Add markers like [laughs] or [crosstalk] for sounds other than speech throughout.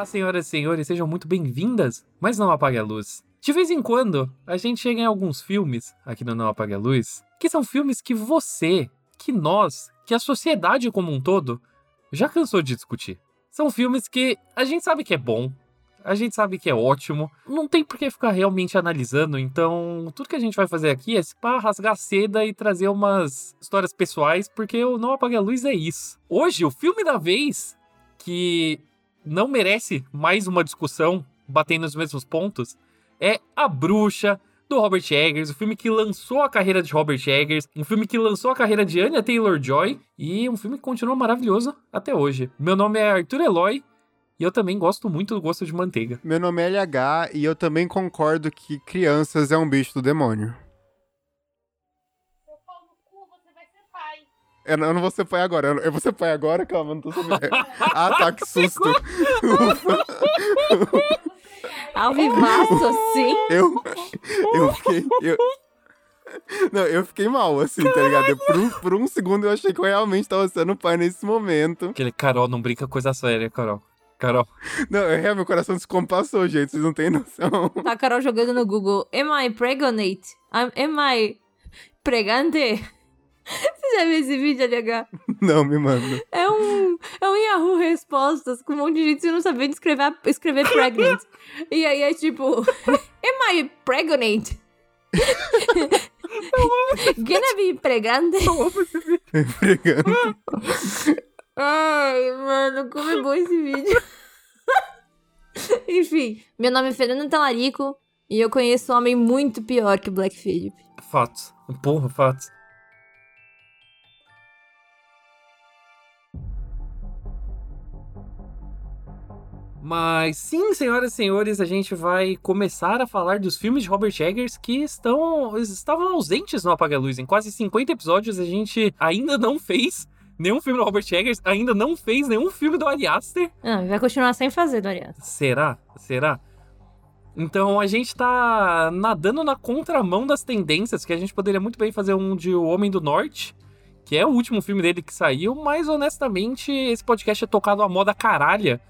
Olá, senhoras e senhores, sejam muito bem-vindas, mas não apague a luz. De vez em quando, a gente chega em alguns filmes aqui no Não Apague a Luz, que são filmes que você, que nós, que a sociedade como um todo, já cansou de discutir. São filmes que a gente sabe que é bom, a gente sabe que é ótimo, não tem por que ficar realmente analisando, então tudo que a gente vai fazer aqui é para rasgar seda e trazer umas histórias pessoais, porque o Não Apague a Luz é isso. Hoje, o filme da vez que não merece mais uma discussão batendo nos mesmos pontos é A Bruxa, do Robert Eggers, o filme que lançou a carreira de Robert Eggers, um filme que lançou a carreira de Anya Taylor-Joy e um filme que continua maravilhoso até hoje. Meu nome é Arthur Eloy e eu também gosto muito do gosto de manteiga. Meu nome é LH e eu também concordo que crianças é um bicho do demônio. Eu não, eu não vou ser pai agora. Eu, eu vou ser pai agora? Calma, não tô sabendo. [laughs] ah, tá, que susto. Ao vivaço, assim? Eu, eu fiquei... Eu... Não, eu fiquei mal, assim, tá ligado? Por um, por um segundo eu achei que eu realmente tava sendo pai nesse momento. Aquele Carol, não brinca coisa séria, Carol. Carol. Não, é, meu coração descompassou, gente. Vocês não têm noção. Tá a Carol jogando no Google. Am I pregnant? Am I pregante? Você já viu esse vídeo, LH? Não, me manda. É um, é um Yahoo Respostas com um monte de gente não sabendo escrever, escrever pregnant. e aí é tipo, [laughs] am I pregnant? [laughs] Gonna be pregante? [laughs] Pregando. Ai, mano, como é bom esse vídeo. Enfim, meu nome é Fernando Talarico e eu conheço um homem muito pior que o Black Phillip. Fatos. Porra, fatos. Mas sim, senhoras e senhores, a gente vai começar a falar dos filmes de Robert Eggers que estão estavam ausentes no Apaga Luz. Em quase 50 episódios a gente ainda não fez nenhum filme do Robert Eggers, ainda não fez nenhum filme do Ari Aster. Ah, vai continuar sem fazer do Ari Aster. Será? Será? Então a gente tá nadando na contramão das tendências, que a gente poderia muito bem fazer um de O Homem do Norte, que é o último filme dele que saiu, mas honestamente esse podcast é tocado à moda caralha.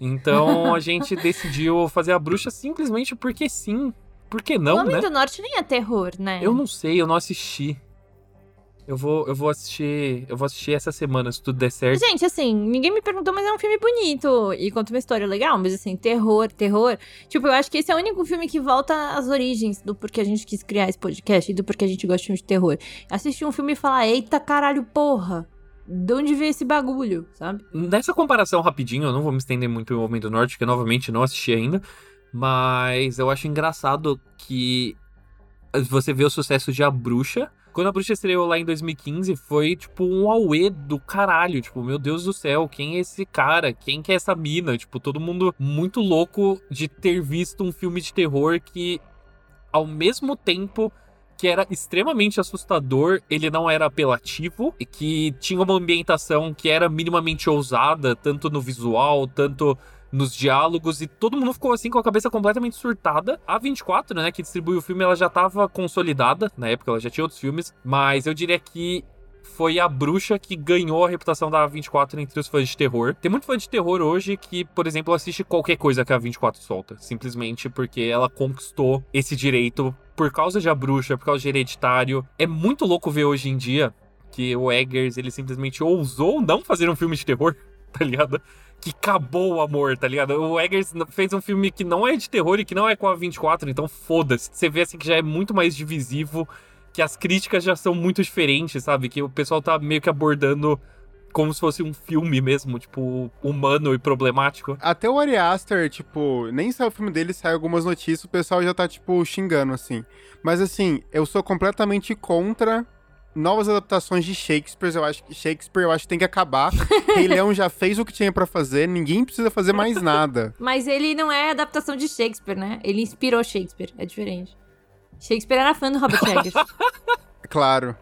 Então a gente decidiu fazer a bruxa simplesmente porque sim. Por que não, o Homem né? do Norte nem é terror, né? Eu não sei, eu não assisti. Eu vou, eu vou assistir. Eu vou assistir essa semana, se tudo der certo. Gente, assim, ninguém me perguntou, mas é um filme bonito e conta uma história legal, mas assim, terror, terror. Tipo, eu acho que esse é o único filme que volta às origens do porquê a gente quis criar esse podcast e do porquê a gente gosta de filme de terror. Assistir um filme e falar, eita caralho, porra! De onde veio esse bagulho, sabe? Nessa comparação rapidinho, eu não vou me estender muito em Homem do Norte, porque novamente não assisti ainda. Mas eu acho engraçado que você vê o sucesso de A Bruxa. Quando a Bruxa estreou lá em 2015, foi tipo um auê do caralho. Tipo, meu Deus do céu, quem é esse cara? Quem que é essa mina? Tipo, todo mundo muito louco de ter visto um filme de terror que, ao mesmo tempo que era extremamente assustador, ele não era apelativo e que tinha uma ambientação que era minimamente ousada, tanto no visual, tanto nos diálogos, e todo mundo ficou assim com a cabeça completamente surtada. A 24, né, que distribui o filme, ela já estava consolidada, na época ela já tinha outros filmes, mas eu diria que foi a bruxa que ganhou a reputação da 24 entre os fãs de terror. Tem muito fã de terror hoje que, por exemplo, assiste qualquer coisa que a 24 solta, simplesmente porque ela conquistou esse direito por causa de a bruxa, por causa de hereditário. É muito louco ver hoje em dia que o Eggers, ele simplesmente ousou não fazer um filme de terror, [laughs] tá ligado? Que acabou o amor, tá ligado? O Eggers fez um filme que não é de terror e que não é com a 24, então foda-se. Você vê assim que já é muito mais divisivo, que as críticas já são muito diferentes, sabe? Que o pessoal tá meio que abordando como se fosse um filme mesmo, tipo, humano e problemático. Até o Ari Aster, tipo, nem saiu o filme dele, saiu algumas notícias, o pessoal já tá, tipo, xingando, assim. Mas, assim, eu sou completamente contra novas adaptações de Shakespeare. Eu acho que Shakespeare eu acho que tem que acabar. [laughs] Rei Leão já fez o que tinha pra fazer, ninguém precisa fazer mais nada. Mas ele não é adaptação de Shakespeare, né? Ele inspirou Shakespeare, é diferente. Shakespeare era fã do Robert Eggers. [laughs] Claro.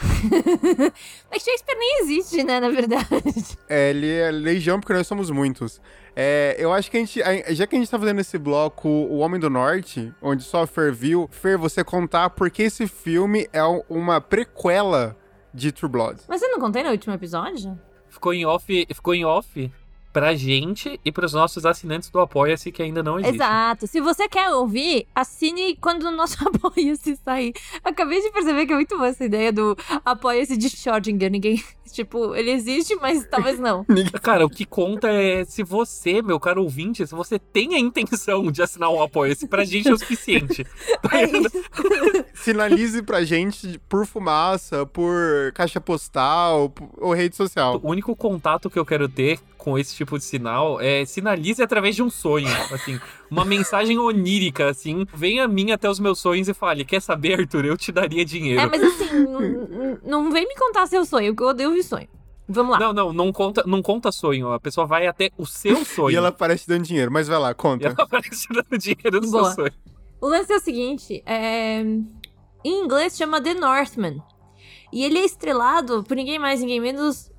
[laughs] Mas Shakespeare nem existe, né, na verdade. É, ele é legião porque nós somos muitos. É, eu acho que a gente, já que a gente tá fazendo esse bloco O Homem do Norte, onde só a Fer viu, Fer, você contar por que esse filme é um- uma prequela de True Blood. Mas eu não contei no último episódio? Ficou em off, ficou em off pra gente e pros nossos assinantes do Apoia-se que ainda não existe. Exato. Se você quer ouvir, assine quando o nosso [laughs] Apoia-se sair. Acabei de perceber que é muito boa essa ideia do Apoia-se de Schrödinger. Ninguém. [laughs] Tipo, ele existe, mas talvez não. [laughs] Cara, o que conta é se você, meu caro ouvinte, se você tem a intenção de assinar um Apoia-se, pra gente é o suficiente. É isso. Sinalize pra gente por fumaça, por caixa postal ou rede social. O único contato que eu quero ter com esse tipo de sinal é sinalize através de um sonho, assim, uma mensagem onírica, assim, venha a mim até os meus sonhos e fale, quer saber, Arthur, eu te daria dinheiro. É, mas assim, não, vem me contar seu sonho, porque eu odeio ouvir sonho. Vamos lá. Não, não, não conta, não conta sonho, a pessoa vai até o seu [laughs] sonho. E ela aparece dando dinheiro, mas vai lá, E conta. ela aparece dando dinheiro no Boa. seu sonho. O lance é o seguinte, é... em inglês chama The Northman. E ele é estrelado por ninguém mais, ninguém menos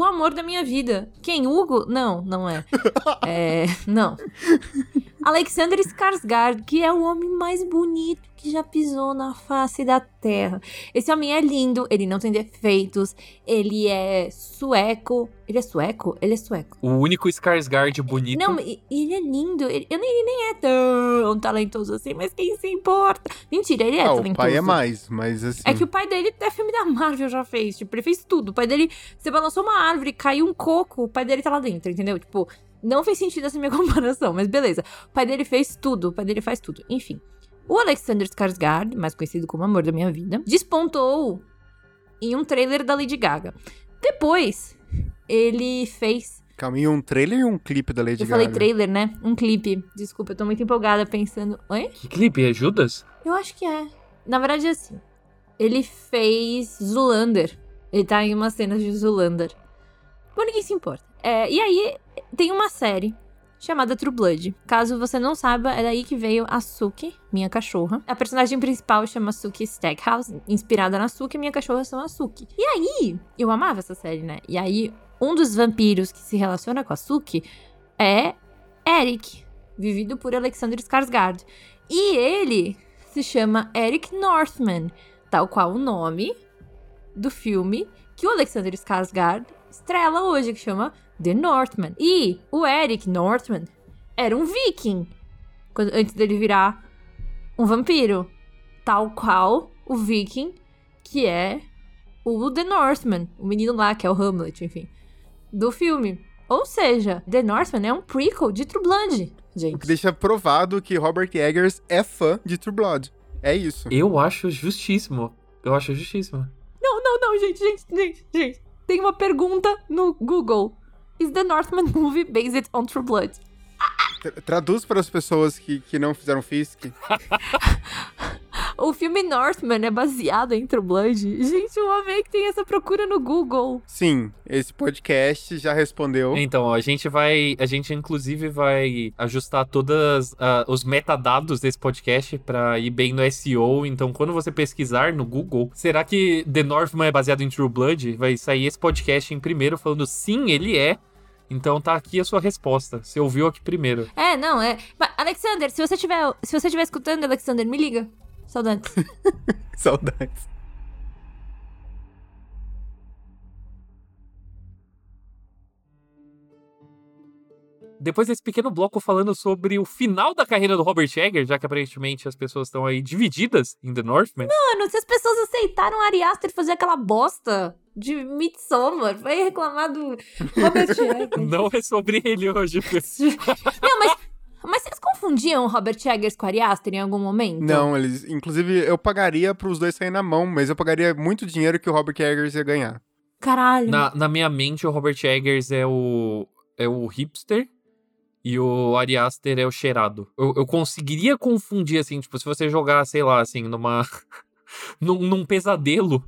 o amor da minha vida. Quem? Hugo? Não, não é. [laughs] É, não. Alexander Skarsgård, que é o homem mais bonito que já pisou na face da terra. Esse homem é lindo, ele não tem defeitos, ele é sueco. Ele é sueco? Ele é sueco. O único Skarsgård bonito. Não, ele é lindo. Ele, eu nem, ele nem é tão talentoso assim, mas quem se importa? Mentira, ele é ah, talentoso. o pai é mais, mas assim. É que o pai dele é filme da Marvel já fez. Tipo, ele fez tudo. O pai dele, você balançou uma árvore, caiu um coco, o pai dele tá lá dentro, entendeu? Tipo, não fez sentido essa minha [laughs] comparação, mas beleza. O pai dele fez tudo, o pai dele faz tudo. Enfim. O Alexander Skarsgård, mais conhecido como Amor da Minha Vida, despontou em um trailer da Lady Gaga. Depois, ele fez Calma, e um trailer e um clipe da Lady eu Gaga? falei trailer, né? Um clipe. Desculpa, eu tô muito empolgada pensando. Oi? Que clipe? É Judas? Eu acho que é. Na verdade, é assim. Ele fez Zulander. Ele tá em umas cenas de Zulander. Bom, ninguém se importa. É, e aí, tem uma série chamada True Blood. Caso você não saiba, é daí que veio a Suki, minha cachorra. A personagem principal chama Suki Stackhouse, inspirada na Suki, minha cachorra chama Suki. E aí, eu amava essa série, né? E aí, um dos vampiros que se relaciona com a Suki é Eric, vivido por Alexander Skarsgård. E ele se chama Eric Northman, tal qual o nome do filme que o Alexander Skarsgård estrela hoje, que chama The Northman. E o Eric Northman era um viking, quando- antes dele virar um vampiro, tal qual o viking que é o The Northman, o menino lá que é o Hamlet, enfim, do filme. Ou seja, The Northman é um prequel de True Blood, O gente. que deixa provado que Robert Eggers é fã de True Blood. É isso. Eu acho justíssimo. Eu acho justíssimo. Não, não, não, gente, gente, gente, gente. Tem uma pergunta no Google. Is the Northman movie based on True Blood? Tra- Traduz para as pessoas que, que não fizeram Fisk. [laughs] O filme Northman é baseado em True Blood? Gente, eu amei que tem essa procura no Google. Sim, esse podcast já respondeu. Então, ó, a gente vai. A gente, inclusive, vai ajustar todos os metadados desse podcast pra ir bem no SEO. Então, quando você pesquisar no Google, será que The Northman é baseado em True Blood? Vai sair esse podcast em primeiro falando sim, ele é. Então tá aqui a sua resposta. Você ouviu aqui primeiro. É, não, é. Mas, Alexander, se você tiver, se você estiver escutando, Alexander, me liga. Saudades. [laughs] Saudades. Depois desse pequeno bloco falando sobre o final da carreira do Robert Eggers, já que aparentemente as pessoas estão aí divididas em The Northman. Mano, se as pessoas aceitaram Ari Aster fazer aquela bosta de Midsommar, vai reclamar do Robert [laughs] Eggers. Não é sobre ele hoje. [laughs] Não, mas, mas vocês confundiam o Robert Eggers com o Ari Aster em algum momento? Não, eles. Inclusive, eu pagaria para os dois saírem na mão, mas eu pagaria muito dinheiro que o Robert Eggers ia ganhar. Caralho. Na, na minha mente, o Robert Eggers é o, é o hipster e o Ari Aster é o cheirado. Eu, eu conseguiria confundir, assim, tipo, se você jogar, sei lá, assim, numa. [laughs] num, num pesadelo,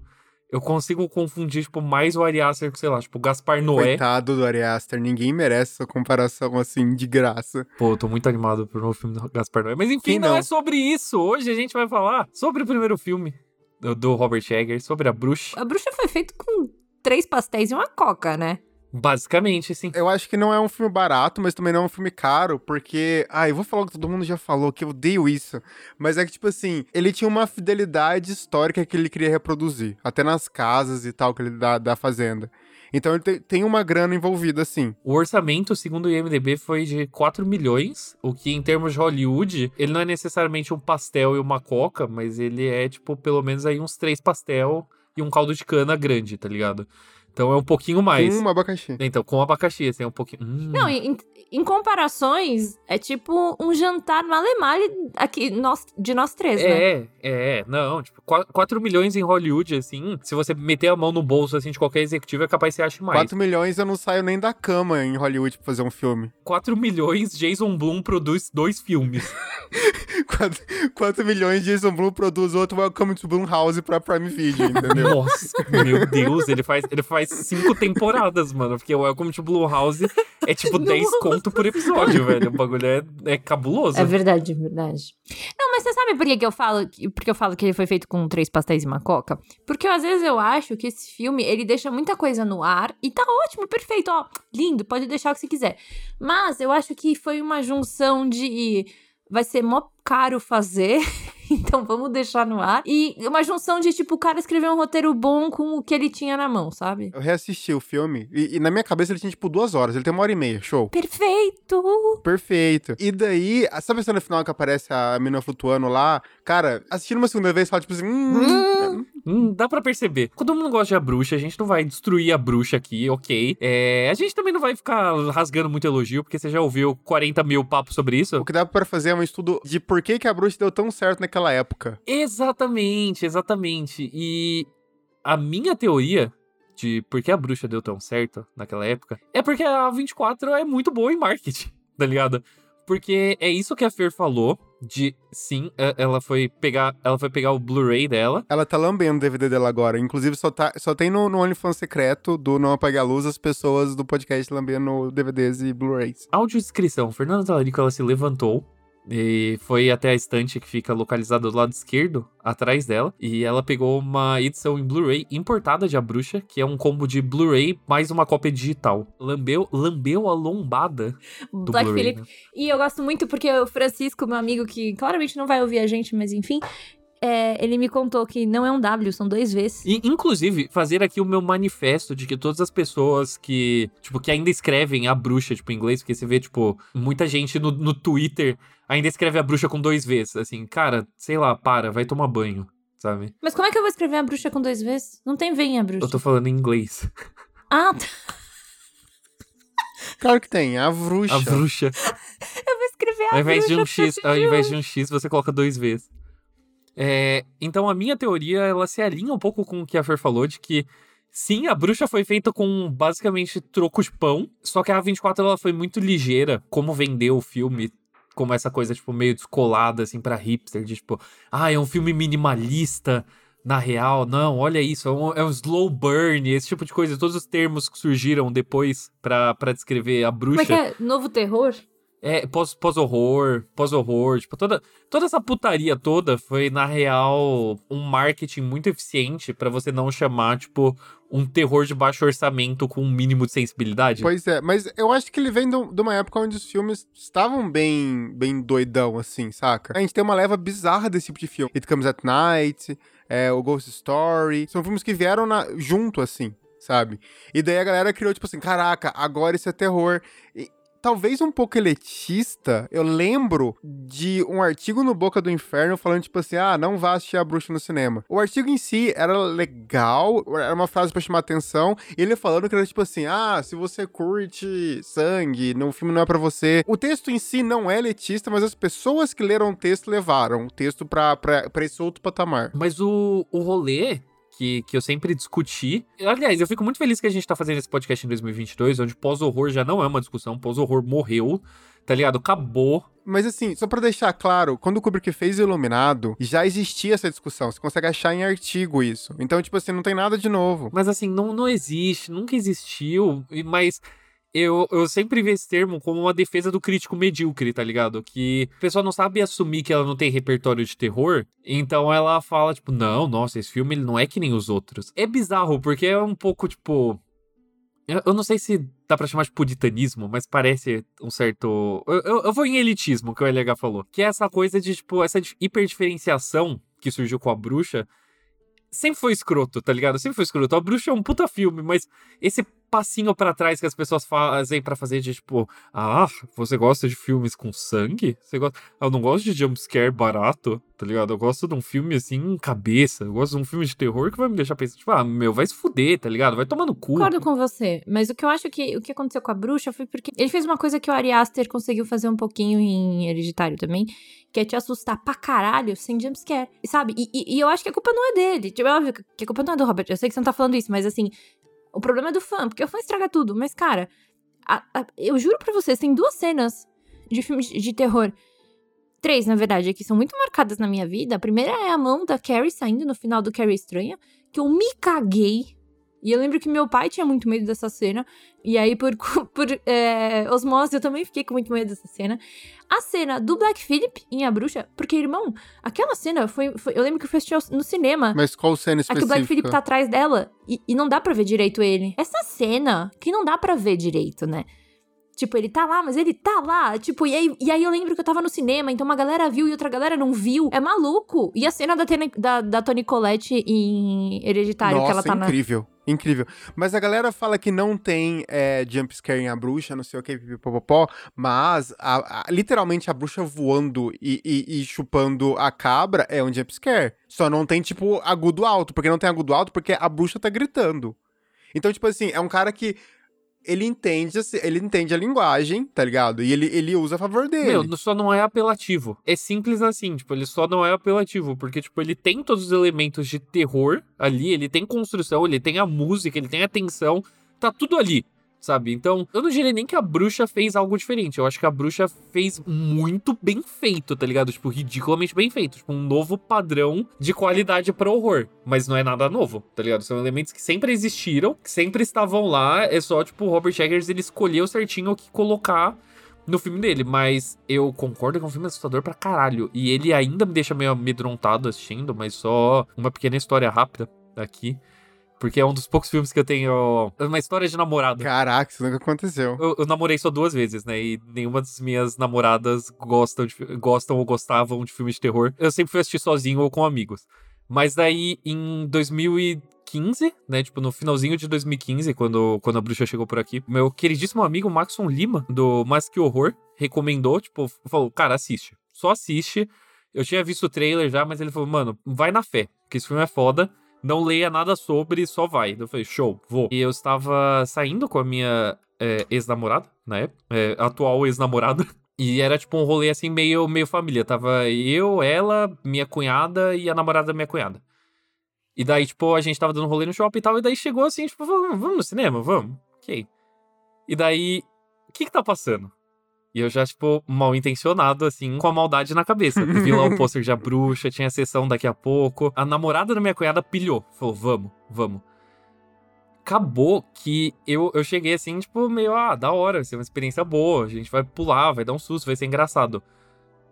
eu consigo confundir, tipo, mais o Ari Aster com, sei lá, tipo, o Gaspar Noé. Coitado do Ari Aster, ninguém merece essa comparação assim de graça. Pô, eu tô muito animado pro novo filme do Gaspar Noé. Mas enfim, não? não? é sobre isso. Hoje a gente vai falar sobre o primeiro filme do, do Robert Eggers, sobre a bruxa. A bruxa foi feita com três pastéis e uma coca, né? Basicamente, sim. Eu acho que não é um filme barato, mas também não é um filme caro, porque. Ah, eu vou falar o que todo mundo já falou, que eu odeio isso. Mas é que, tipo assim, ele tinha uma fidelidade histórica que ele queria reproduzir. Até nas casas e tal, que ele dá da fazenda. Então ele tem, uma grana envolvida, assim. O orçamento, segundo o IMDB, foi de 4 milhões, o que em termos de Hollywood, ele não é necessariamente um pastel e uma coca, mas ele é, tipo, pelo menos aí uns três pastel e um caldo de cana grande, tá ligado? Então é um pouquinho mais. Com um abacaxi. Então, com abacaxi, assim, é um pouquinho. Hum. Não, em, em comparações, é tipo um jantar male-male aqui, nós, de nós três, né? É, é, não, tipo, 4 milhões em Hollywood, assim, se você meter a mão no bolso, assim, de qualquer executivo, é capaz que você ache mais. 4 milhões eu não saio nem da cama em Hollywood pra fazer um filme. 4 milhões, Jason Blum produz dois filmes. [laughs] 4, 4 milhões, Jason Blum produz outro Welcome to Blumhouse pra Prime Video, entendeu? Nossa, meu Deus, ele faz, ele faz cinco temporadas, mano, porque o Welcome to Blumhouse é tipo [laughs] 10 conto por episódio, velho. O bagulho é, é cabuloso. É verdade, é verdade. Não, mas você sabe por que, que eu falo porque eu falo que ele foi feito com três pastéis e uma coca? Porque às vezes eu acho que esse filme, ele deixa muita coisa no ar e tá ótimo, perfeito, ó, lindo, pode deixar o que você quiser. Mas eu acho que foi uma junção de vai ser mó caro fazer [laughs] então vamos deixar no ar. E uma junção de, tipo, o cara escrever um roteiro bom com o que ele tinha na mão, sabe? Eu reassisti o filme e, e na minha cabeça ele tinha, tipo, duas horas. Ele tem uma hora e meia, show. Perfeito! Perfeito. E daí, sabe a cena final que aparece a menina flutuando lá? Cara, assistindo uma segunda vez, fala, tipo assim, hum, hum, hum, dá pra perceber. Todo mundo gosta de a bruxa, a gente não vai destruir a bruxa aqui, ok. É, a gente também não vai ficar rasgando muito elogio, porque você já ouviu 40 mil papos sobre isso. O que dá pra fazer é um estudo de por que, que a bruxa deu tão certo naquela época. Exatamente, exatamente. E a minha teoria de por que a bruxa deu tão certo naquela época é porque a 24 é muito boa em marketing, [laughs] tá ligado? Porque é isso que a Fer falou de sim, é, ela foi pegar, ela foi pegar o Blu-ray dela. Ela tá lambendo o DVD dela agora. Inclusive, só, tá, só tem no, no OnlyFans secreto do Não Apague a Luz as pessoas do podcast lambendo DVDs e Blu-rays. Audiodescrição. Fernanda Talarico, ela se levantou, e foi até a estante que fica localizada do lado esquerdo, atrás dela. E ela pegou uma edição em Blu-ray importada de A Bruxa, que é um combo de Blu-ray mais uma cópia digital. Lambeu, lambeu a lombada do Black Phillip. Né? E eu gosto muito porque o Francisco, meu amigo, que claramente não vai ouvir a gente, mas enfim, é, ele me contou que não é um W, são dois Vs. E, inclusive, fazer aqui o meu manifesto de que todas as pessoas que, tipo, que ainda escrevem a bruxa, tipo, em inglês, porque você vê, tipo, muita gente no, no Twitter ainda escreve a bruxa com dois Vs. Assim, cara, sei lá, para, vai tomar banho, sabe? Mas como é que eu vou escrever a bruxa com dois Vs? Não tem V em a bruxa. Eu tô falando em inglês. Ah, [laughs] tá. Claro que tem, a bruxa. A bruxa. [laughs] eu vou escrever a ao invés bruxa. De um X, ao invés de um X, você coloca dois Vs. É, então a minha teoria, ela se alinha um pouco com o que a Fer falou, de que sim, a bruxa foi feita com basicamente troco de pão, só que a A24 ela foi muito ligeira como vendeu o filme, como essa coisa, tipo, meio descolada, assim, pra hipster, de tipo, ah, é um filme minimalista, na real, não, olha isso, é um, é um, slow burn, esse tipo de coisa, todos os termos que surgiram depois para descrever a bruxa. Como é que é? Novo terror? É, pós-horror, pós pós-horror, tipo, toda, toda essa putaria toda foi, na real, um marketing muito eficiente para você não chamar, tipo, um terror de baixo orçamento com um mínimo de sensibilidade. Pois é, mas eu acho que ele vem de uma época onde os filmes estavam bem, bem doidão, assim, saca? A gente tem uma leva bizarra desse tipo de filme. It Comes at Night, é, o Ghost Story, são filmes que vieram na, junto, assim, sabe? E daí a galera criou, tipo assim, caraca, agora isso é terror. E, talvez um pouco elitista, eu lembro de um artigo no Boca do Inferno falando, tipo assim, ah, não vá assistir a bruxa no cinema. O artigo em si era legal, era uma frase para chamar atenção, ele falando que era tipo assim, ah, se você curte sangue, no filme não é para você. O texto em si não é elitista, mas as pessoas que leram o texto levaram o texto pra esse outro patamar. Mas o, o rolê que, que eu sempre discuti. Aliás, eu fico muito feliz que a gente tá fazendo esse podcast em 2022, onde pós-horror já não é uma discussão, pós-horror morreu, tá ligado? Acabou. Mas assim, só para deixar claro, quando o Kubrick fez Iluminado, já existia essa discussão. Você consegue achar em artigo isso. Então, tipo assim, não tem nada de novo. Mas assim, não, não existe, nunca existiu, mas eu, eu sempre vi esse termo como uma defesa do crítico medíocre, tá ligado? Que a pessoa não sabe assumir que ela não tem repertório de terror, então ela fala, tipo, não, nossa, esse filme ele não é que nem os outros. É bizarro, porque é um pouco, tipo. Eu, não sei se dá pra chamar de puritanismo, mas parece um certo. Eu, eu, eu vou em elitismo, que o LH falou. Que é essa coisa de, tipo, essa hiperdiferenciação que surgiu com a bruxa sempre foi escroto, tá ligado? Sempre foi escroto. A bruxa é um puta filme, mas esse passinho para trás que as pessoas fazem para fazer de tipo, ah, você gosta de filmes com sangue? Você gosta... Eu não gosto de jumpscare barato, tá ligado? Eu gosto de um filme assim, cabeça. Eu gosto de um filme de terror que vai me deixar pensando, tipo, ah, meu, vai se fuder, tá ligado? Vai tomar no cu. Concordo com você, mas o que eu acho que o que aconteceu com a bruxa foi porque ele fez uma coisa que o Ari Aster conseguiu fazer um pouquinho em Hereditário também, que é te assustar pra caralho sem jumpscare, sabe? E, e, e, eu acho que a culpa não é dele. Tipo, é óbvio que a culpa não é do Robert. Eu sei que você não tá falando isso, mas assim, o problema é do fã, porque o fã estraga tudo. Mas, cara, a, a, eu juro pra vocês, tem duas cenas de filmes de, de terror. Três, na verdade, que são muito marcadas na minha vida. A primeira é a mão da Carrie saindo no final do Carrie Estranha, que eu me caguei e eu lembro que meu pai tinha muito medo dessa cena. E aí, por, [laughs] por é, osmose, eu também fiquei com muito medo dessa cena. A cena do Black Phillip em A Bruxa, porque, irmão, aquela cena foi. foi eu lembro que eu fui no cinema. Mas qual cena específica? É que o Black Phillip tá atrás dela e, e não dá pra ver direito ele. Essa cena que não dá pra ver direito, né? Tipo, ele tá lá, mas ele tá lá. Tipo, e aí, e aí eu lembro que eu tava no cinema, então uma galera viu e outra galera não viu. É maluco. E a cena da, da, da Toni Collette em Hereditário, Nossa, que ela tá incrível. Na... Incrível. Mas a galera fala que não tem é, jumpscare em A Bruxa, não sei o que, pipopopó, mas a, a, literalmente a bruxa voando e, e, e, chupando a cabra é um jumpscare. Só não tem, tipo, agudo alto. Porque não tem agudo alto porque a bruxa tá gritando. Então, tipo assim, é um cara que ele entende, ele entende a linguagem, tá ligado? E ele, ele usa a favor dele. Meu, só não é apelativo. É simples assim, tipo, ele só não é apelativo, porque, tipo, ele tem todos os elementos de terror ali, ele tem construção, ele tem a música, ele tem a tensão, tá tudo ali sabe? Então, eu não diria nem que a bruxa fez algo diferente. Eu acho que a bruxa fez muito bem feito, tá ligado? Tipo, ridiculamente bem feito. Tipo, um novo padrão de qualidade para horror. Mas não é nada novo, tá ligado? São elementos que sempre existiram, que sempre estavam lá. É só, tipo, o Robert Eggers, ele escolheu certinho o que colocar no filme dele, mas eu concordo que é um filme assustador pra caralho. E ele ainda me deixa meio amedrontado assistindo, mas só uma pequena história rápida aqui. Porque é um dos poucos filmes que eu tenho. Uma história de namorado. Caraca, isso nunca aconteceu. Eu, eu, namorei só duas vezes, né? E nenhuma das minhas namoradas gostam, de, gostam ou gostavam de filmes de terror. Eu sempre fui assistir sozinho ou com amigos. Mas daí, em 2015, né? Tipo, no finalzinho de 2015, quando, quando a bruxa chegou por aqui, meu queridíssimo amigo Maxon Lima, do Mais Que Horror, recomendou, tipo, falou, cara, assiste. Só assiste. Eu tinha visto o trailer já, mas ele falou, mano, vai na fé, porque esse filme é foda não leia nada sobre, só vai. Eu falei, show, vou. E eu estava saindo com a minha é, ex-namorada, na época, é, atual ex-namorada. [laughs] E era tipo um rolê assim, meio, meio família. Tava eu, ela, minha cunhada e a namorada da minha cunhada. E daí, tipo, a gente tava dando rolê no shopping e tal. E daí chegou assim, tipo, vamos, vamos no cinema? Vamos. Ok. E daí, o que que tá passando? E eu já, tipo, mal intencionado, assim, com a maldade na cabeça. Vi lá o [laughs] pôster de A Bruxa, tinha sessão daqui a pouco. A namorada da minha cunhada pilhou. Falou, vamos, vamos. Acabou que eu, eu cheguei assim, tipo, meio, ah, da hora, vai ser uma experiência boa. A gente vai pular, vai dar um susto, vai ser engraçado.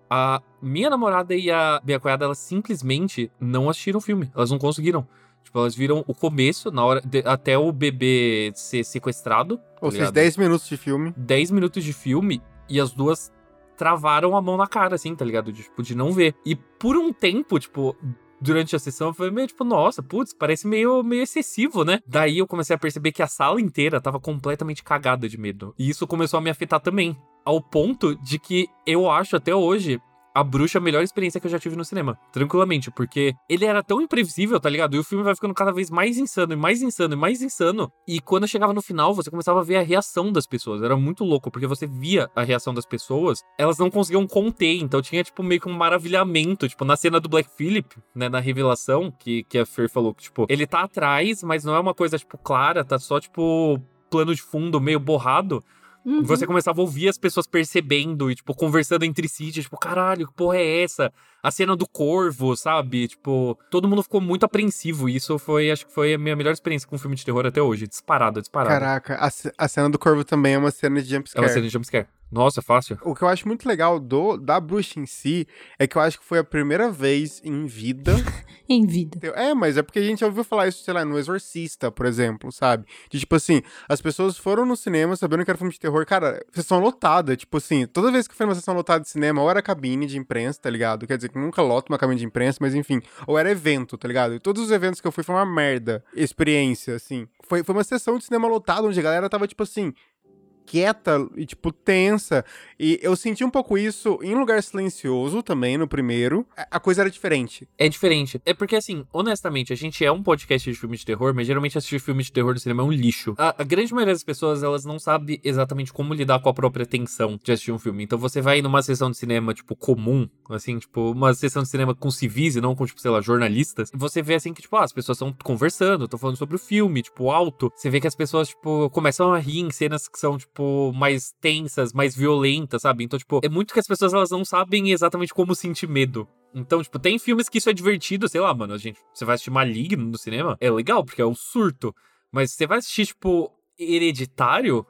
A minha namorada e a minha cunhada, elas simplesmente não assistiram o filme. Elas não conseguiram. Tipo, elas viram o começo, na hora de, até o bebê ser sequestrado. Tá Ou seja, 10 minutos de filme. 10 minutos de filme e as duas travaram a mão na cara, assim, tá ligado? De, tipo, de não ver. E por um tempo, tipo, durante a sessão, foi meio tipo, nossa, putz, parece meio, meio excessivo, né? Daí eu comecei a perceber que a sala inteira tava completamente cagada de medo. E isso começou a me afetar também. Ao ponto de que eu acho até hoje a Bruxa é a melhor experiência que eu já tive no cinema. Tranquilamente, porque ele era tão imprevisível, tá ligado? E o filme vai ficando cada vez mais insano, e mais insano, e mais insano. E quando chegava no final, você começava a ver a reação das pessoas. Era muito louco, porque você via a reação das pessoas, elas não conseguiam conter. Então tinha, tipo, meio que um maravilhamento. Tipo, na cena do Black Phillip, né, na revelação, que, que a Fer falou que, tipo, ele tá atrás, mas não é uma coisa, tipo, clara, tá só, tipo, plano de fundo meio borrado. Uhum. Você começava a ouvir as pessoas percebendo e, tipo, conversando entre si, tipo, caralho, que porra é essa? A cena do corvo, sabe? Tipo, todo mundo ficou muito apreensivo. E isso foi, acho que foi a minha melhor experiência com um filme de terror até hoje. Disparado, disparado. Caraca, a, a cena do corvo também é uma cena de jumpscare. É uma cena de jumpscare. Nossa, fácil. O que eu acho muito legal do da bruxa em si é que eu acho que foi a primeira vez em vida. [laughs] em vida. É, mas é porque a gente ouviu falar isso, sei lá, no Exorcista, por exemplo, sabe? De tipo assim, as pessoas foram no cinema sabendo que era filme de terror. Cara, sessão lotada. Tipo assim, toda vez que foi uma sessão lotada de cinema, ou era cabine de imprensa, tá ligado? Quer dizer, que nunca lota uma cabine de imprensa, mas enfim. Ou era evento, tá ligado? E todos os eventos que eu fui foi uma merda. Experiência, assim. foi, foi uma sessão de cinema lotado, onde a galera tava, tipo assim, quieta e, tipo, tensa. E eu senti um pouco isso em Lugar Silencioso também, no primeiro. A coisa era diferente. É diferente. É porque, assim, honestamente, a gente é um podcast de filme de terror, mas geralmente assistir filme de terror no cinema é um lixo. A, a grande maioria das pessoas, elas não sabe exatamente como lidar com a própria tensão de assistir um filme. Então você vai numa sessão de cinema, tipo, comum, assim, tipo, uma sessão de cinema com civis e não com, tipo, sei lá, jornalistas. Você vê, assim, que, tipo, ah, as pessoas estão conversando, estão falando sobre o filme, tipo, alto. Você vê que as pessoas, tipo, começam a rir em cenas que são, tipo, tipo, mais tensas, mais violentas, sabe? Então, tipo, é muito que as pessoas elas não sabem exatamente como sentir medo. Então, tipo, tem filmes que isso é divertido, sei lá, mano, a gente, você vai assistir Maligno no cinema, é legal, porque é um surto. Mas você vai assistir, tipo, Hereditário,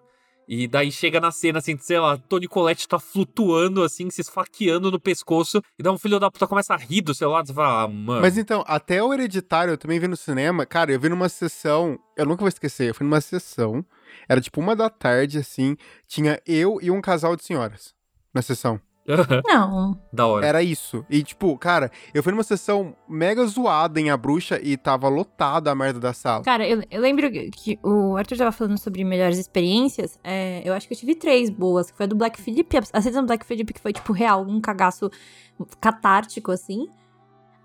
e daí chega na cena, assim, sei lá, Tony Colette tá flutuando, assim, se esfaqueando no pescoço, e dá um filho da puta começa a rir do seu lado, você fala, ah, mano. Mas então, até o Hereditário eu também vi no cinema, cara, eu vi numa sessão, eu nunca vou esquecer, eu fui numa sessão, era tipo uma da tarde, assim, tinha eu e um casal de senhoras na sessão. Não. Da hora. Era isso. E, tipo, cara, eu fui numa sessão mega zoada em A Bruxa e tava lotada a merda da sala. Cara, eu, eu lembro que o Arthur tava falando sobre melhores experiências. É, eu acho que eu tive três boas. Que foi a do Black Phillip, a sessão do Black Phillip, que foi, tipo, real, um cagaço catártico, assim.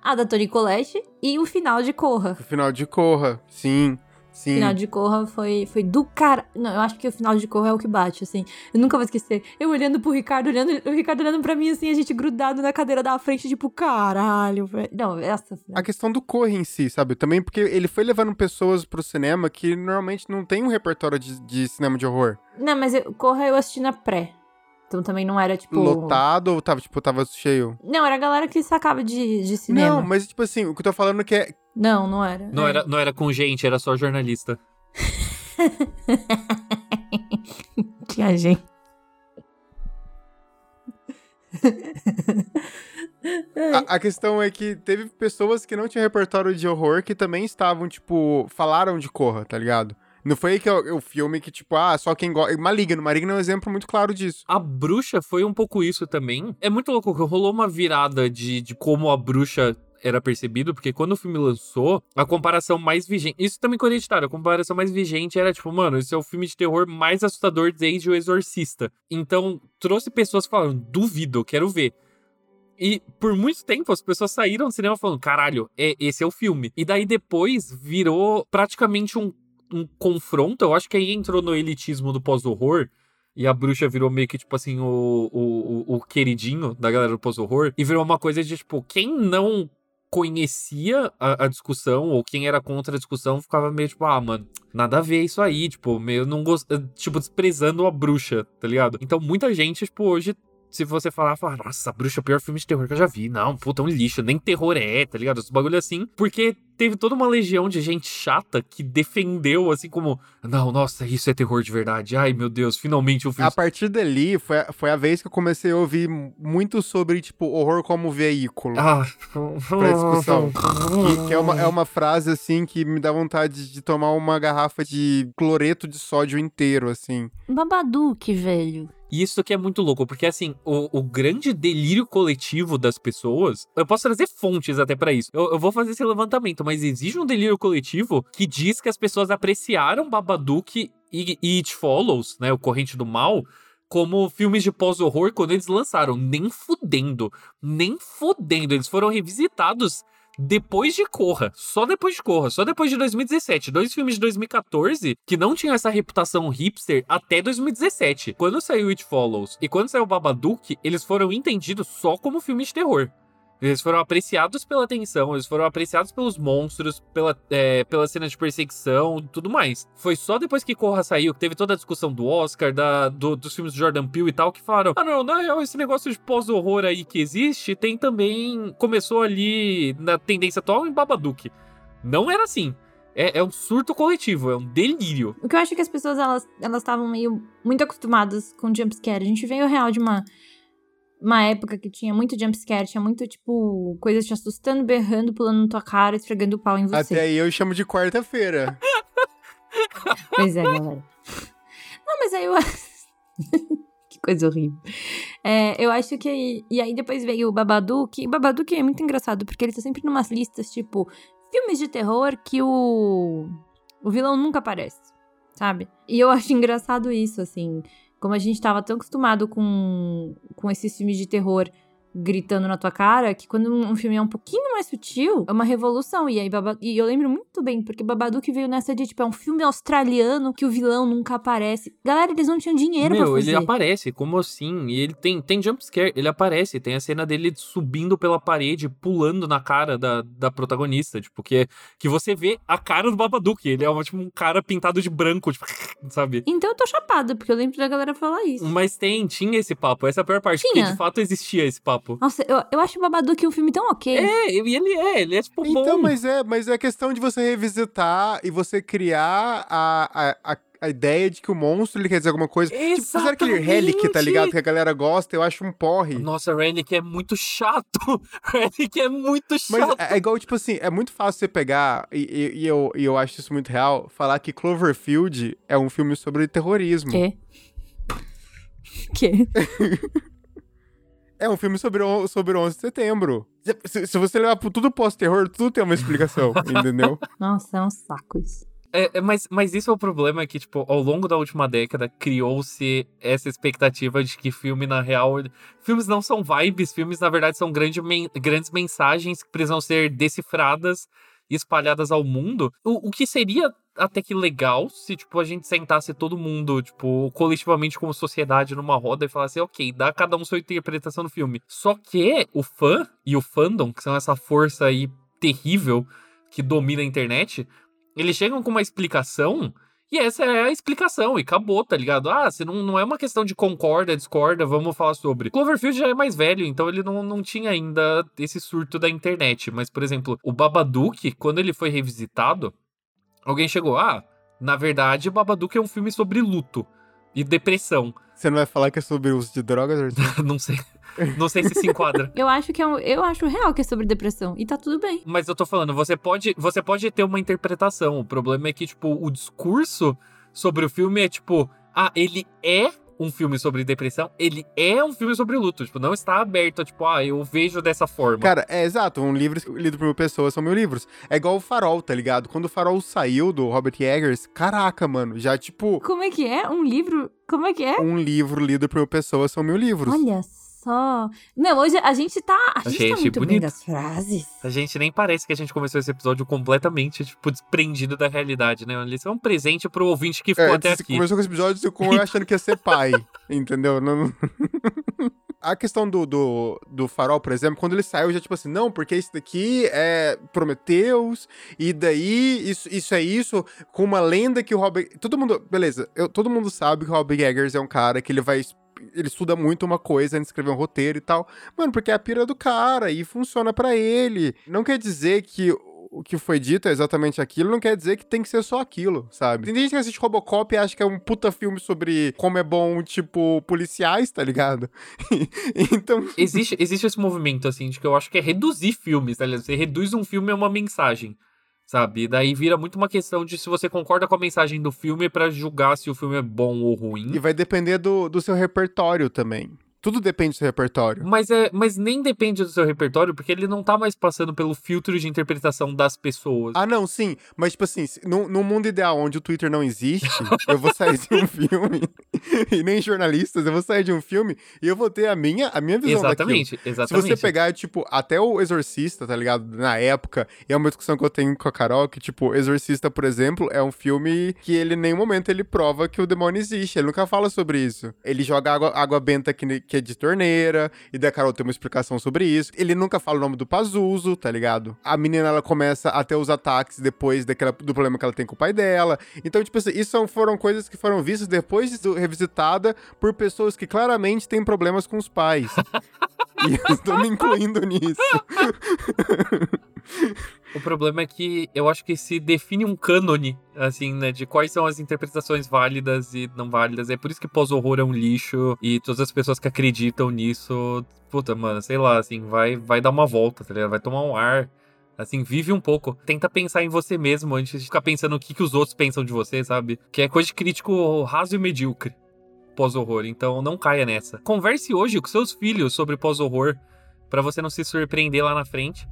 A da Tony Colette e o final de Corra. O final de Corra, sim. Sim. O final de Corra foi, foi do cara. Não, eu acho que o final de Corra é o que bate, assim. Eu nunca vou esquecer. Eu olhando pro Ricardo, olhando, o Ricardo olhando pra mim, assim, a gente grudado na cadeira da frente, tipo, caralho, velho. Não, essa. A questão do Corra em si, sabe? Também porque ele foi levando pessoas pro cinema que normalmente não tem um repertório de, de cinema de horror. Não, mas eu, Corra eu assisti na pré. Então também não era, tipo. Lotado ou tava, tipo, tava cheio? Não, era a galera que sacava de, de cinema. Não, mas, tipo assim, o que eu tô falando é que é. Não, não era. Não, é. era, não era com gente, era só jornalista. [laughs] Tinha gente. A, a, questão é que teve pessoas que não tinham repertório de horror que também estavam, tipo, falaram de Corra, tá ligado? Não foi que é o, o filme que, tipo, ah, só quem gosta. Maligno. Maligno é um exemplo muito claro disso. A bruxa foi um pouco isso também. É muito louco que rolou uma virada de, de como a bruxa era percebido, porque quando o filme lançou, a comparação mais vigente. Isso também com hereditário, a comparação mais vigente era tipo, mano, esse é o filme de terror mais assustador desde O Exorcista. Então, trouxe pessoas falando, duvido, quero ver. E por muito tempo as pessoas saíram do cinema falando, caralho, é, esse é o filme. E daí depois virou praticamente um um confronto, eu acho que aí entrou no elitismo do pós-horror. E a bruxa virou meio que, tipo assim, o, o, o queridinho da galera do pós-horror. E virou uma coisa de, tipo, quem não conhecia a, a, discussão, ou quem era contra a discussão, ficava meio tipo, ah, mano, nada a ver isso aí, tipo, meio não gost... tipo, desprezando a bruxa, tá ligado? Então muita gente, tipo, hoje se você falar, falar, nossa, bruxa é o pior filme de terror que eu já vi. Não, puta, é um lixo, nem terror é, tá ligado? Os bagulho assim. Porque teve toda uma legião de gente chata que defendeu, assim, como, não, nossa, isso é terror de verdade. Ai, meu Deus, finalmente um filme. A partir dali, foi, a, foi a vez que eu comecei a ouvir muito sobre, tipo, horror como veículo. Ah. pra discussão. que, que é, uma, é uma frase, assim, que me dá vontade de tomar uma garrafa de cloreto de sódio inteiro, assim. Babadook, velho. E isso aqui é muito louco, porque assim, o, o, grande delírio coletivo das pessoas. Eu posso trazer fontes até para isso. Eu, eu, vou fazer esse levantamento, mas existe um delírio coletivo que diz que as pessoas apreciaram Babadook e, e It Follows, né? O Corrente do Mal. Como filmes de pós-horror quando eles lançaram. Nem fudendo. Nem fudendo. Eles foram revisitados depois de Corra, só depois de Corra, só depois de 2017. Dois filmes de 2014 que não tinham essa reputação hipster até 2017. Quando saiu It Follows e quando saiu Babadook, eles foram entendidos só como filmes de terror. Eles foram apreciados pela tensão, eles foram apreciados pelos monstros, pela, é, pela cena de perseguição tudo mais. Foi só depois que Corra saiu, que teve toda a discussão do Oscar, da, do, dos filmes do Jordan Peele e tal, que falaram: ah, não, na real, esse negócio de pós-horror aí que existe tem também. Começou ali na tendência atual em Babadook. Não era assim. É, é, um surto coletivo, é um delírio. O que eu acho que as pessoas, elas estavam meio muito acostumadas com jumpscare. A gente veio real de uma uma época que tinha muito jumpscare, tinha muito, tipo, coisas te assustando, berrando, pulando na tua cara, esfregando o pau em você. Até aí eu chamo de quarta-feira. [laughs] pois é, galera. Não, mas aí eu. [laughs] que coisa horrível. É, eu acho que. E aí depois veio o Babadook. O Babadook é muito engraçado, porque ele tá sempre numas listas, tipo, filmes de terror que o O vilão nunca aparece, sabe? E eu acho engraçado isso, assim. Como a gente tava tão acostumado com, com esses filmes de terror gritando na tua cara, que quando um filme é um pouquinho mais sutil, é uma revolução. E aí, Baba... e eu lembro muito bem, porque Babadook veio nessa de, tipo, é um filme australiano que o vilão nunca aparece. Galera, eles não tinham dinheiro Meu, pra fazer. ele aparece, como assim? E ele tem, tem jumpscare, ele aparece. Tem a cena dele subindo pela parede, pulando na cara da, da protagonista, tipo, que, que você vê a cara do Babadook. Ele é tipo, um cara pintado de branco, tipo, [laughs] sabe? Então eu tô chapada, porque eu lembro da galera falar isso. Mas tem, tinha esse papo, essa é a pior parte, Tinha. porque de fato existia esse papo. Nossa, eu, eu acho o Babadook um filme tão ok. É, e ele é, ele é tipo Então, bom. mas é, mas é questão de você revisitar e você criar a, a, a, a ideia de que o monstro ele quer dizer alguma coisa. Tipo, fazer aquele relic, tá Exatamente. ligado? Que a galera gosta, eu acho um porre. Nossa, Relic é muito chato. [laughs] Relic é muito Mas chato. é, é igual, tipo assim, é muito fácil você pegar, e, e- e eu, e eu acho isso muito real, falar que Cloverfield é um filme sobre terrorismo. Que? [laughs] Que? É um filme sobre, o- sobre 11 de setembro. Se, se você levar pro tudo pós-terror, tudo tem uma explicação, [laughs] entendeu? Nossa, é um saco isso. É, é, mas, mas isso é o problema, é que, tipo, ao longo da última década, criou-se essa expectativa de que filme, na real... Filmes não são vibes, filmes, na verdade, são grande men- grandes mensagens que precisam ser decifradas e espalhadas ao mundo. O, o que seria até que legal se, tipo, a gente sentasse todo mundo, tipo, coletivamente como sociedade numa roda e falasse, ok, dá cada um sua interpretação do filme. Só que o fã e o fandom, que são essa força aí terrível que domina a internet, eles chegam com uma explicação e essa é a explicação, e acabou, tá ligado? Ah, se não, não é uma questão de concorda, discorda, vamos falar sobre. Cloverfield já é mais velho, então ele não, não tinha ainda esse surto da internet. Mas, por exemplo, o Babadook, quando ele foi revisitado, alguém chegou, ah, na verdade, o Babadook é um filme sobre luto e depressão. Você não vai falar que é sobre uso de drogas, [laughs] não sei. Não sei se se enquadra. [laughs] Eu acho que é um, eu acho real que é sobre depressão. E tá tudo bem. Mas eu tô falando, você pode, você pode ter uma interpretação. O problema é que, tipo, o discurso sobre o filme é tipo, ah, ele é um filme sobre depressão, ele é um filme sobre luto. Tipo, não está aberto, tipo, ah, eu vejo dessa forma. Cara, é exato, um livro lido por mil pessoas são mil livros. É igual o Farol, tá ligado? Quando o Farol saiu do Robert Eggers, caraca, mano, já tipo, Como é que é? Um livro? Como é que é? um livro lido por mil pessoas são mil livros. Olha só. Meu, hoje a gente tá. A gente Achei- tá achei muito bem bonito. das frases. A gente nem parece que a gente começou esse episódio completamente, tipo, desprendido da realidade, né? Isso é um presente pro ouvinte que ficou É, até você aqui. começou com esse episódio com eu achando que ia ser pai, [laughs] entendeu? Não- não- [laughs] A questão do, do, do farol, por exemplo, quando ele saiu, já tipo assim, não, porque isso daqui é Prometeus, e daí isso, isso é isso, com uma lenda que o Robert. Todo mundo. Beleza, eu- todo mundo sabe que o Robert Eggers é um cara que ele vai. Ele estuda muito uma coisa antes de escrever um roteiro e tal. Mano, porque é a pira do cara e funciona pra ele. Não quer dizer que o que foi dito é exatamente aquilo, não quer dizer que tem que ser só aquilo, sabe? Tem gente que assiste Robocop e acha que é um puta filme sobre como é bom, tipo, policiais, tá ligado? [laughs] então. Existe, existe esse movimento, assim, de que eu acho que é reduzir filmes, tá ligado? Você reduz um filme a uma mensagem, sabe? E daí vira muito uma questão de se você concorda com a mensagem do filme pra julgar se o filme é bom ou ruim. E vai depender do, do seu repertório também. Tudo depende do seu repertório. Mas, é, mas nem depende do seu repertório, porque ele não tá mais passando pelo filtro de interpretação das pessoas. Ah, não, sim. Mas, tipo assim, num, num mundo ideal onde o Twitter não existe, [laughs] eu vou sair de um [laughs] filme, e nem jornalistas, eu vou sair de um filme e eu vou ter a minha, a minha visão daquilo. exatamente, Se exatamente. você pegar, tipo, até o Exorcista, tá ligado? Na época, e é uma discussão que eu tenho com a Carol, que, tipo, Exorcista, por exemplo, é um filme que ele, em nenhum momento, ele prova que o demônio existe. Ele nunca fala sobre isso. Ele joga água, água benta que, ne- que é de torneira, e da Carol tem uma explicação sobre isso. Ele nunca fala o nome do Pazuzu, tá ligado? A menina, ela começa a ter os ataques depois daquela, do problema que ela tem com o pai dela. Então, tipo assim, isso são- foram coisas que foram vistas depois de revisitada por pessoas que claramente têm problemas com os pais. [laughs] E eu estou me incluindo nisso. [laughs] O problema é que eu acho que se define um cânone, assim, né, de quais são as interpretações válidas e não válidas. É por isso que pós-horror é um lixo e todas as pessoas que acreditam nisso, puta, mano, sei lá, assim, vai, vai dar uma volta, tá ligado? Vai tomar um ar. Assim, vive um pouco. Tenta pensar em você mesmo antes de ficar pensando o que, que os outros pensam de você, sabe? Que é coisa de crítico raso e medíocre. Pós-horror. Então não caia nessa. Converse hoje com seus filhos sobre pós-horror pra você não se surpreender lá na frente.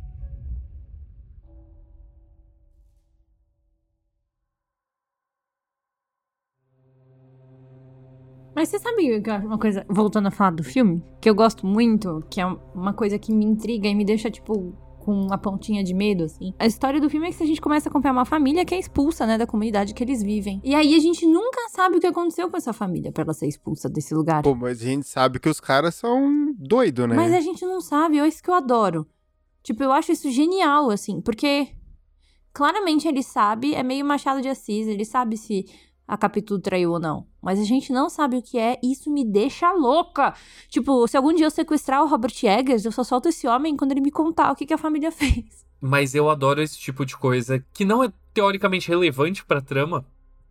Mas você sabe que eu acho uma coisa, voltando a falar do filme, que eu gosto muito, que é uma coisa que me intriga e me deixa, tipo, com uma pontinha de medo, assim. A história do filme é que a gente começa a acompanhar uma família que é expulsa, né, da comunidade que eles vivem. E aí a gente nunca sabe o que aconteceu com essa família pra ela ser expulsa desse lugar. Pô, mas a gente sabe que os caras são doidos, né? Mas a gente não sabe, é isso que eu adoro. Tipo, eu acho isso genial, assim, porque claramente ele sabe, é meio Machado de Assis, ele sabe se a Capitu traiu ou não. Mas a gente não sabe o que é, e isso me deixa louca. Tipo, se algum dia eu sequestrar o Robert Eggers, eu só solto esse homem quando ele me contar o que, que a família [laughs] fez. Mas eu adoro esse tipo de coisa que não é teoricamente relevante pra trama,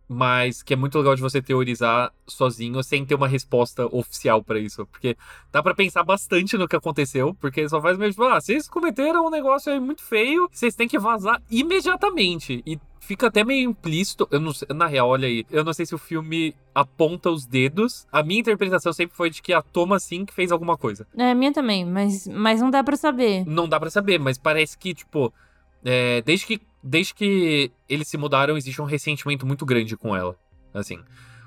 mas que é muito legal de você teorizar sozinho sem ter uma resposta oficial pra isso, porque dá pra pensar bastante no que aconteceu, porque só faz mesmo, ah, vocês cometeram um negócio aí muito feio, vocês têm que vazar imediatamente. E fica até meio implícito, eu não sei, na real, olha aí, eu não sei se o filme aponta os dedos. A minha interpretação sempre foi de que a Thomas sim que fez alguma coisa. É, a minha também, mas, mas não dá pra saber. Não dá pra saber, mas parece que, tipo, é, desde que desde que eles se mudaram, existe um ressentimento muito grande com ela. Assim.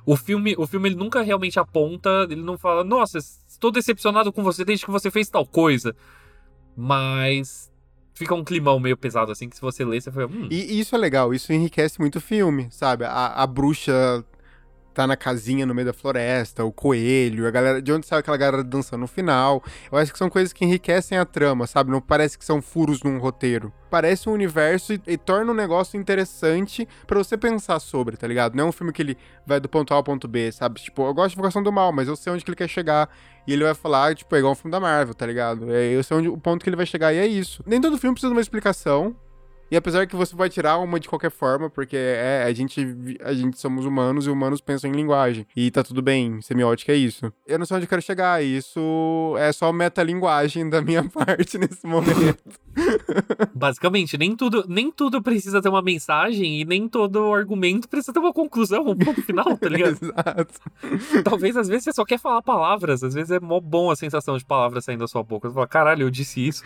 O filme, o filme ele nunca realmente aponta, ele não fala, nossa, estou decepcionado com você desde que você fez tal coisa. Mas fica um climão meio pesado, assim, que se você ler, você foi. Hum. E isso é legal, isso enriquece muito o filme, sabe? A, a bruxa tá na casinha no meio da floresta, o coelho, a galera. De onde sai aquela galera dançando no final. Eu acho que são coisas que enriquecem a trama, sabe? Não parece que são furos num roteiro. Parece um universo e, e torna um negócio interessante para você pensar sobre, tá ligado? Não é um filme que ele vai do ponto A ao ponto B, sabe? Tipo, eu gosto de Invocação do Mal, mas eu sei onde que ele quer chegar. E ele vai falar, tipo, é igual um filme da Marvel, tá ligado? É, eu sei onde, o ponto que ele vai chegar e é isso. Nem todo filme precisa de uma explicação. E apesar que você vai tirar uma de qualquer forma, porque é, a gente, a gente somos humanos e humanos pensam em linguagem. E tá tudo bem, semiótica é isso. Eu não sei onde eu quero chegar, isso é só metalinguagem da minha [laughs] parte nesse momento. [laughs] Basicamente, nem tudo, nem tudo precisa ter uma mensagem e nem todo argumento precisa ter uma conclusão, um ponto [laughs] final, tá ligado? Exato. Talvez às vezes você só quer falar palavras, às vezes é mó bom a sensação de palavras saindo da sua boca. Você fala, caralho, eu disse isso.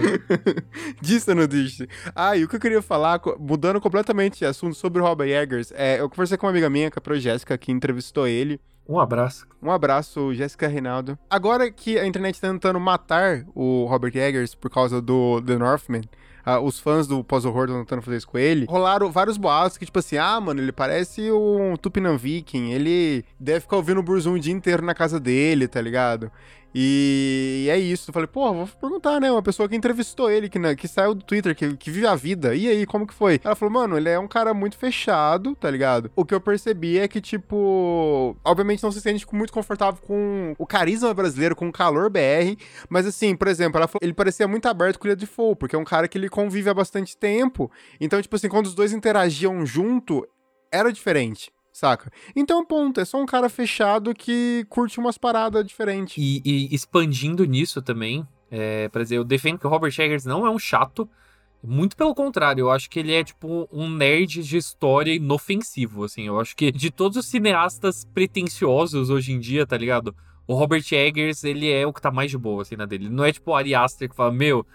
Disse ou não disse? Ah, e o que eu queria falar, mudando completamente de assunto sobre o Robert Eggers, é, eu conversei com uma amiga minha, com a Pro Jéssica, que entrevistou ele. Um abraço. Um abraço, Jéssica Reinaldo. Agora que a internet tá tentando matar o Robert Eggers por causa do The Northman, ah, os fãs do pós-horror estão tentando fazer isso com ele, rolaram vários boatos que, tipo assim, ah, mano, ele parece um Tupinam Viking, ele deve ficar ouvindo o Burzum o dia inteiro na casa dele, tá ligado? E é isso. Eu falei, pô, vou perguntar, né? Uma pessoa que entrevistou ele, que, né, que saiu do Twitter, que, que vive a vida. E aí, como que foi? Ela falou, mano, ele é um cara muito fechado, tá ligado? O que eu percebi é que, tipo, obviamente não se sente muito confortável com o carisma brasileiro, com o calor BR. Mas assim, por exemplo, ela falou, ele parecia muito aberto com o Ilha de Fogo, porque é um cara que ele convive há bastante tempo. Então, tipo assim, quando os dois interagiam junto, era diferente. Saca? Então, ponto. É só um cara fechado que curte umas paradas diferentes. E, e expandindo nisso também, é, pra dizer, eu defendo que o Robert Eggers não é um chato. Muito pelo contrário, eu acho que ele é, tipo, um nerd de história inofensivo, assim. Eu acho que de todos os cineastas pretensiosos hoje em dia, tá ligado? O Robert Eggers, ele é o que tá mais de boa, assim, na dele. Ele não é, tipo, o Ari Aster que fala, meu,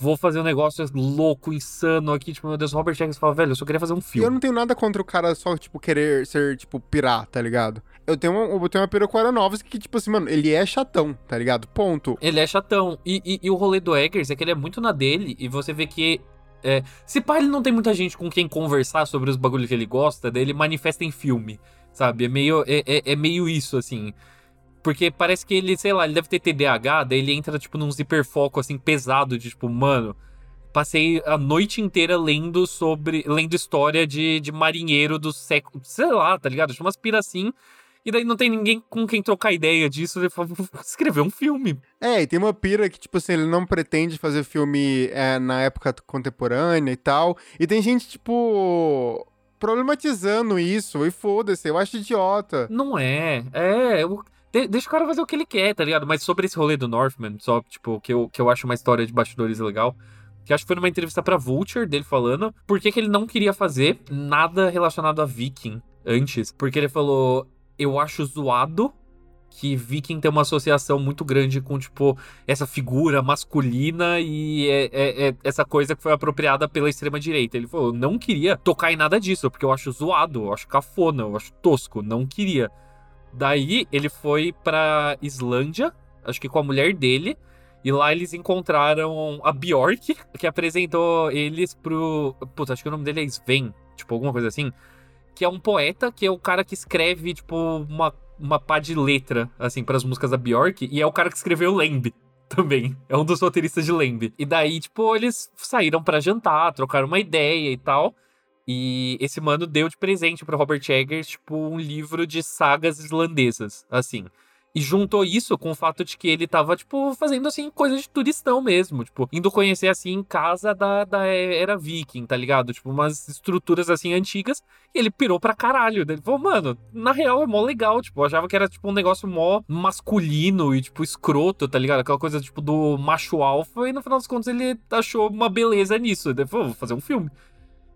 vou fazer um negócio louco, insano aqui. Tipo, meu Deus, Robert Eggers fala, velho, eu só queria fazer um E eu filme. não tenho nada contra o cara só, tipo, querer ser, tipo, pirata, tá ligado? Eu tenho uma, eu tenho uma pira com Aronofsky que, tipo assim, mano, ele é chatão, tá ligado? Ponto. Ele é chatão. E, e- e o rolê do Eggers é que ele é muito na dele, e você vê que. É, se pá, ele não tem muita gente com quem conversar sobre os bagulhos que ele gosta, daí ele manifesta em filme, sabe? É meio, é, é- é meio isso, assim. Porque parece que ele, sei lá, ele deve ter TDAH, daí ele entra, tipo, num hiperfoco, assim, pesado, de tipo, mano. Passei a noite inteira lendo sobre. lendo história de, de marinheiro do século. Sei lá, tá ligado? Tipo, umas pira assim. E daí não tem ninguém com quem trocar ideia disso. Ele fala, vou escrever um filme. É, e tem uma pira que, tipo assim, ele não pretende fazer filme é, na época contemporânea e tal. E tem gente, tipo. problematizando isso. E foda-se, eu acho idiota. Não é. É. eu- de- deixa o cara fazer o que ele quer, tá ligado? Mas sobre esse rolê do Northman, só, tipo, que eu, que eu acho uma história de bastidores legal. Que acho que foi numa entrevista pra Vulture dele falando por que, que ele não queria fazer nada relacionado a Viking antes. Porque ele falou: Eu acho zoado que Viking tem uma associação muito grande com, tipo, essa figura masculina e é, é- é essa coisa que foi apropriada pela extrema-direita. Ele falou: não queria tocar em nada disso, porque eu acho zoado, eu acho cafona, eu acho tosco, não queria. Daí ele foi pra Islândia, acho que com a mulher dele. E lá eles encontraram a Bjork, que apresentou eles pro. Putz, acho que o nome dele é Sven, tipo, alguma coisa assim. Que é um poeta, que é o cara que escreve, tipo, uma, uma pá de letra, assim, para as músicas da Bjork. E é o cara que escreveu Lamb [laughs] também. É um dos roteiristas de Lamb. E daí, tipo, eles saíram para jantar, trocaram uma ideia e tal. E esse mano deu de presente para Robert Eggers, tipo, um livro de sagas islandesas, assim. E juntou isso com o fato de que ele tava, tipo, fazendo, assim, coisa de turistão mesmo. Tipo, indo conhecer, assim, casa da, da era viking, tá ligado? Tipo, umas estruturas, assim, antigas. E ele pirou pra caralho. Ele falou, mano, na real é mó legal. Tipo, eu achava que era, tipo, um negócio mó masculino e, tipo, escroto, tá ligado? Aquela coisa, tipo, do macho alfa. E no final das contas ele achou uma beleza nisso. Ele falou, vou fazer um filme.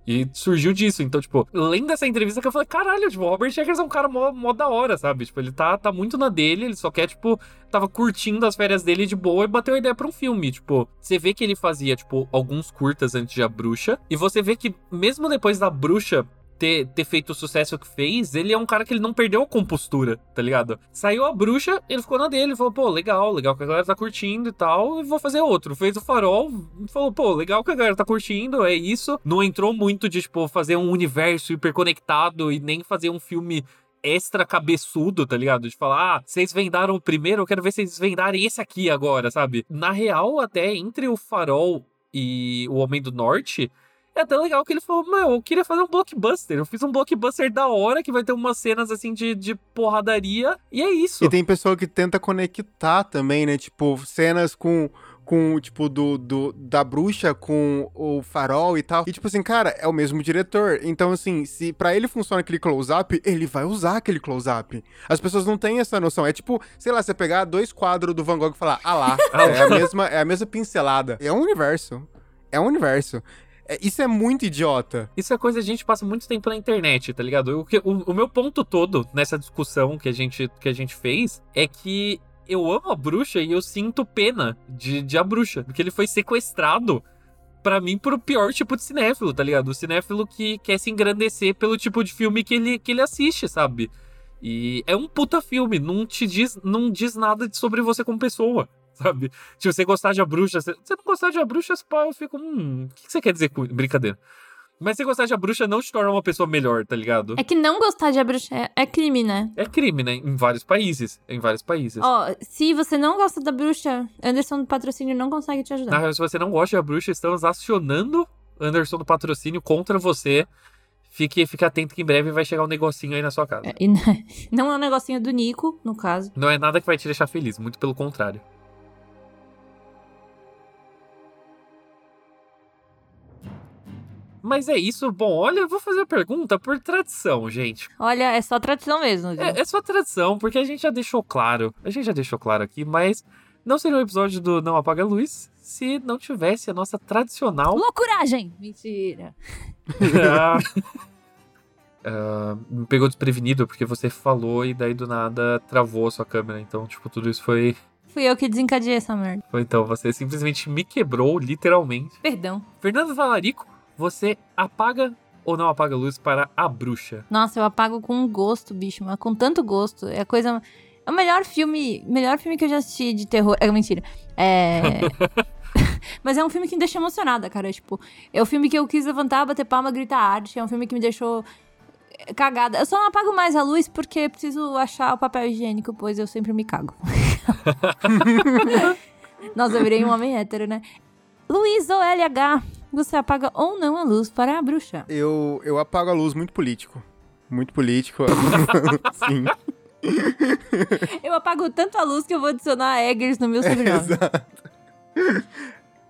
E surgiu disso. Então, tipo, lendo essa entrevista que eu falei, caralho, tipo, o Robert Eggers é um cara mó, mó da hora, sabe? Tipo, ele tá, tá muito na dele, ele só quer, tipo, tava curtindo as férias dele de boa e bateu a ideia pra um filme. Tipo, você vê que ele fazia, tipo, alguns curtas antes de A Bruxa. E você vê que, mesmo depois da Bruxa ter, ter feito o sucesso que fez, ele é um cara que ele não perdeu a compostura, tá ligado? Saiu a bruxa, ele ficou na dele, falou, pô, legal, legal que a galera tá curtindo e tal, e vou fazer outro. Fez o farol, falou, pô, legal que a galera tá curtindo, é isso. Não entrou muito de, tipo, fazer um universo hiperconectado e nem fazer um filme extra cabeçudo, tá ligado? De falar, ah, vocês vendaram o primeiro, eu quero ver vocês vendarem esse aqui agora, sabe? Na real, até entre o Farol e o Homem do Norte, é até legal que ele falou, meu, eu queria fazer um blockbuster. Eu fiz um blockbuster da hora, que vai ter umas cenas assim de, de porradaria, e é isso. E tem pessoa que tenta conectar também, né? Tipo, cenas com com, tipo, do, do, da bruxa com o farol e tal. E, tipo assim, cara, é o mesmo diretor. Então, assim, se para ele funciona aquele close-up, ele vai usar aquele close-up. As pessoas não têm essa noção. É tipo, sei lá, você pegar dois quadros do Van Gogh e falar, ah lá, [laughs] é a mesma, é a mesma pincelada. É um universo. É um universo. É, isso é muito idiota. Isso é coisa que a gente passa muito tempo na internet, tá ligado? O, o, o meu ponto todo nessa discussão que a gente, que a gente fez é que eu amo a bruxa e eu sinto pena de, de a bruxa. Porque ele foi sequestrado para mim, pro pior tipo de cinéfilo, tá ligado? O cinéfilo que quer se engrandecer pelo tipo de filme que ele, que ele assiste, sabe? E é um puta filme, não te diz, não diz nada sobre você como pessoa sabe? Se você gostar de A Bruxa, se você não gostar de A Bruxa, pá, eu fico, hum, o que você quer dizer com brincadeira? Mas se gostar de A Bruxa não te torna uma pessoa melhor, tá ligado? É que não gostar de A Bruxa é, é crime, né? É crime, né? Em vários países. Em vários países. Ó, se você não gosta da Bruxa, Anderson do Patrocínio não consegue te ajudar. Na se você não gosta de A Bruxa, estamos acionando Anderson do Patrocínio contra você. Fique, fique atento que em breve vai chegar um negocinho aí na sua casa. É, e [laughs] não é um negocinho do Nico, no caso. Não é nada que vai te deixar feliz, muito pelo contrário. Mas é isso. Bom, olha, eu vou fazer a pergunta por tradição, gente. Olha, é só tradição mesmo. É, é, só tradição, porque a gente já deixou claro. A gente já deixou claro aqui, mas não seria um episódio do Não Apaga a Luz se não tivesse a nossa tradicional. Loucuragem! Mentira! uh, [laughs] me pegou desprevenido porque você falou e daí do nada travou a sua câmera. Então, tipo, tudo isso foi. Fui eu que desencadeei essa merda. Foi então, você simplesmente me quebrou, literalmente. Perdão. Fernando Valarico você apaga ou não apaga a luz para a bruxa? Nossa, eu apago com gosto, bicho, mas com tanto gosto. É a coisa. É o melhor filme. Melhor filme que eu já assisti de terror. É mentira. É. [laughs] [laughs] mas é um filme que me deixa emocionada, cara. Tipo, é o filme que eu quis levantar, bater palma, gritar arte. É um filme que me deixou cagada. Eu só não apago mais a luz porque preciso achar o papel higiênico, pois eu sempre me cago. [laughs] Nossa, eu virei um homem hétero, né? Luiz OLH, você apaga ou não a luz para a bruxa? Eu, eu apago a luz muito político. Muito político. [laughs] Sim. Eu apago tanto a luz que eu vou adicionar Eggers no meu sobrenome. [laughs] Exato.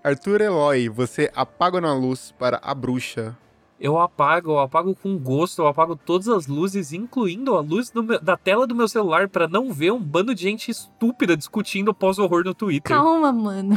Arthur Eloy, você apaga na luz para a bruxa? Eu apago, eu apago com gosto, eu apago todas as luzes, incluindo a luz meu, da tela do meu celular, para não ver um bando de gente estúpida discutindo pós-horror no Twitter. Calma, mano.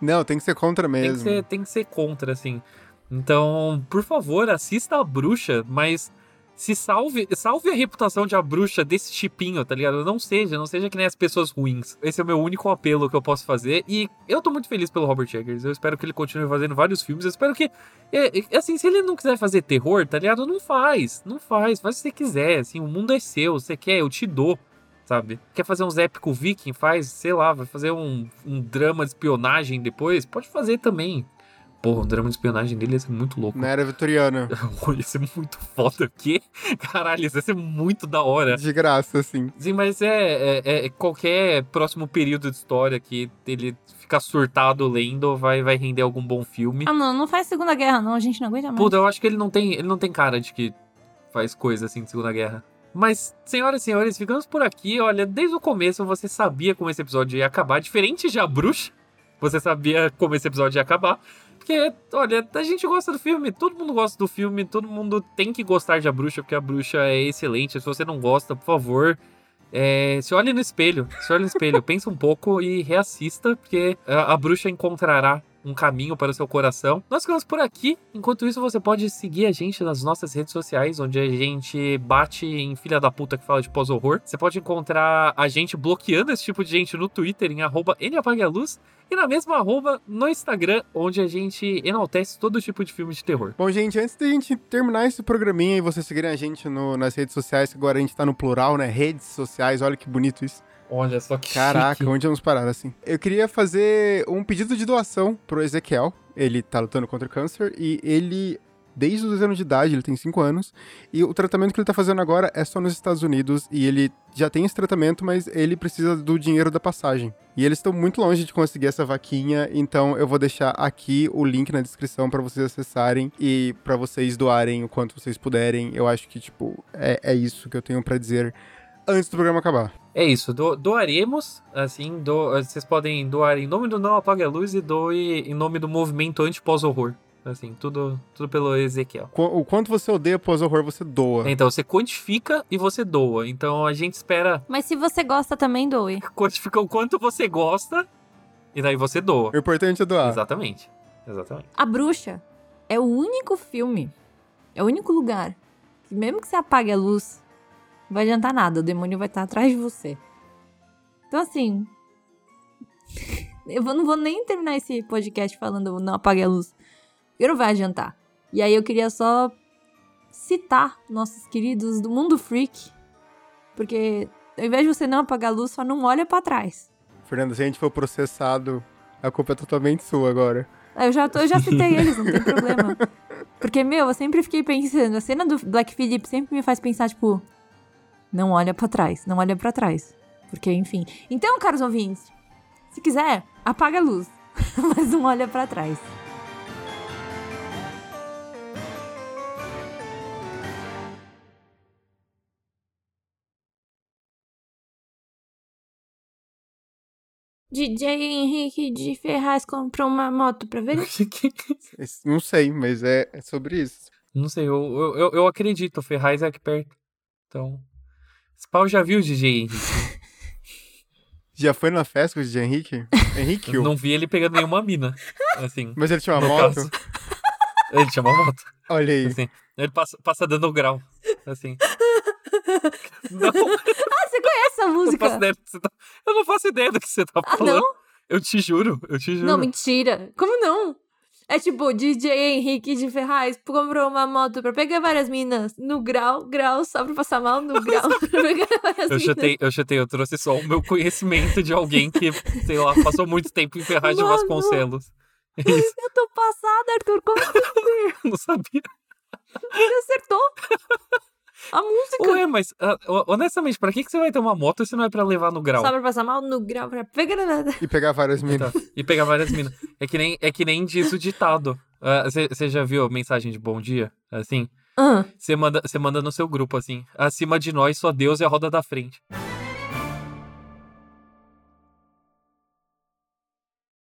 Não, tem que ser contra mesmo. Tem que ser, tem que ser contra, assim. Então, por favor, assista a bruxa, mas se salve, salve a reputação de a bruxa desse chipinho, tá ligado? Não seja, não seja que nem as pessoas ruins. Esse é o meu único apelo que eu posso fazer. E eu tô muito feliz pelo Robert Eggers. Eu espero que ele continue fazendo vários filmes. Eu espero que. É, é, assim, se ele não quiser fazer terror, tá ligado? Não faz. Não faz. Faz o que você quiser. Assim, o mundo é seu. Você quer, eu te dou. Sabe? Quer fazer uns épico viking? Faz, sei lá, vai fazer um, um drama de espionagem depois? Pode fazer também. Porra, o drama de espionagem dele ia ser muito louco. Na era vitoriana. [laughs] ia ser muito foda. O quê? [laughs] Caralho, isso ia ser muito da hora. De graça, assim. Sim, mas é, é, é qualquer próximo período de história que ele ficar surtado lendo vai, vai render algum bom filme. Ah, não, não faz Segunda Guerra, não. A gente não aguenta mais. Puta, eu acho que ele não tem, ele não tem cara de que faz coisa assim de Segunda Guerra. Mas, senhoras e senhores, ficamos por aqui. Olha, desde o começo você sabia como esse episódio ia acabar. Diferente de A Bruxa, você sabia como esse episódio ia acabar. Porque, olha, a gente gosta do filme, todo mundo gosta do filme, todo mundo tem que gostar de A Bruxa, porque A Bruxa é excelente. Se você não gosta, por favor, é, se olhe no espelho, se olhe no espelho, [laughs] pensa um pouco e reassista, porque a, a bruxa encontrará um caminho para o seu coração. Nós ficamos por aqui. Enquanto isso, você pode seguir a gente nas nossas redes sociais, onde a gente bate em filha da puta que fala de pós-horror. Você pode encontrar a gente bloqueando esse tipo de gente no Twitter, em arroba Luz, e na mesma arroba no Instagram, onde a gente enaltece todo tipo de filme de terror. Bom, gente, antes da gente terminar esse programinha e vocês seguirem a gente no, nas redes sociais, agora a gente tá no plural, né? Redes sociais, olha que bonito isso. Olha só que Caraca, chique. onde vamos parar assim? Eu queria fazer um pedido de doação pro Ezequiel. Ele tá lutando contra o câncer e ele, desde os anos de idade, ele tem 5 anos, e o tratamento que ele tá fazendo agora é só nos Estados Unidos e ele já tem esse tratamento, mas ele precisa do dinheiro da passagem. E eles estão muito longe de conseguir essa vaquinha, então eu vou deixar aqui o link na descrição para vocês acessarem e para vocês doarem o quanto vocês puderem. Eu acho que, tipo, é, é isso que eu tenho para dizer antes do programa acabar. É isso, do, doaremos, assim, do, vocês podem doar em nome do Não Apague a Luz e doe em nome do movimento anti-pós-horror. Assim, tudo, tudo pelo Ezequiel. Qu o quanto você odeia pós-horror, você doa. Então, você quantifica e você doa. Então, a gente espera Mas se você gosta também, doe. [laughs] quantificar o quanto você gosta e daí você doa. O importante é doar. Exatamente. Exatamente. A Bruxa é o único filme, é o único lugar que mesmo que você apague a luz, não vai adiantar nada, o demônio vai estar atrás de você. Então assim, eu não vou nem terminar esse podcast falando não apague a luz, porque não vai adiantar. E aí eu queria só citar nossos queridos do Mundo Freak, porque ao invés de você não apagar a luz, só não olha pra trás. Fernando, se a gente for processado, a culpa é totalmente sua agora. Ah, Eu já, tô- eu já citei eles, não tem problema. [laughs] Porque, meu, eu sempre fiquei pensando, a cena do Black Phillip sempre me faz pensar, tipo, não olha pra trás, não olha pra trás. Porque, enfim. Então, caros ouvintes, se quiser, apaga a luz, [laughs] mas não olha pra trás. DJ Henrique de Ferraz comprou uma moto pra ver? [laughs] Não sei, mas é, é sobre isso. Não sei, eu, eu, eu- acredito, Ferraz é aqui perto. Então. Esse pau já viu o DJ Henrique. [laughs] Já foi na festa com o DJ Henrique? Henrique? Eu não vi ele pegando nenhuma mina. Assim. Mas ele tinha uma no moto? caso. Ele tinha uma moto. Olha aí. Assim. Ele passa, passa dando grau. Assim. [laughs] Não, Ah, você conhece essa não música? faço ideia do que você tá. Eu não faço ideia do que você tá Ah, falando. não? Eu te juro, eu te juro. Não, mentira. Como não? É tipo, DJ Henrique de Ferraz comprou uma moto pra pegar várias minas no grau, grau, só pra passar mal no [laughs] grau, [laughs] pra pegar várias Eu minas. chutei, eu chutei, eu trouxe só o meu conhecimento de alguém que, sei lá, passou muito tempo em Ferraz de Mano. Vasconcelos. É isso, Eu tô passada, Arthur, como você [laughs] eu não sabia. acertou? A música. Ué, mas ah, honestamente, pra que, que você vai ter uma moto se não é pra levar no grau? Só pra passar mal no grau, pra pegar nada. E pegar várias minas. Tá. E pegar várias minas. É que nem, é que nem diz o ditado. Você já viu a mensagem de bom dia? Assim? Ah, Você manda, você manda no seu grupo assim. Acima de nós, só Deus é a roda da frente.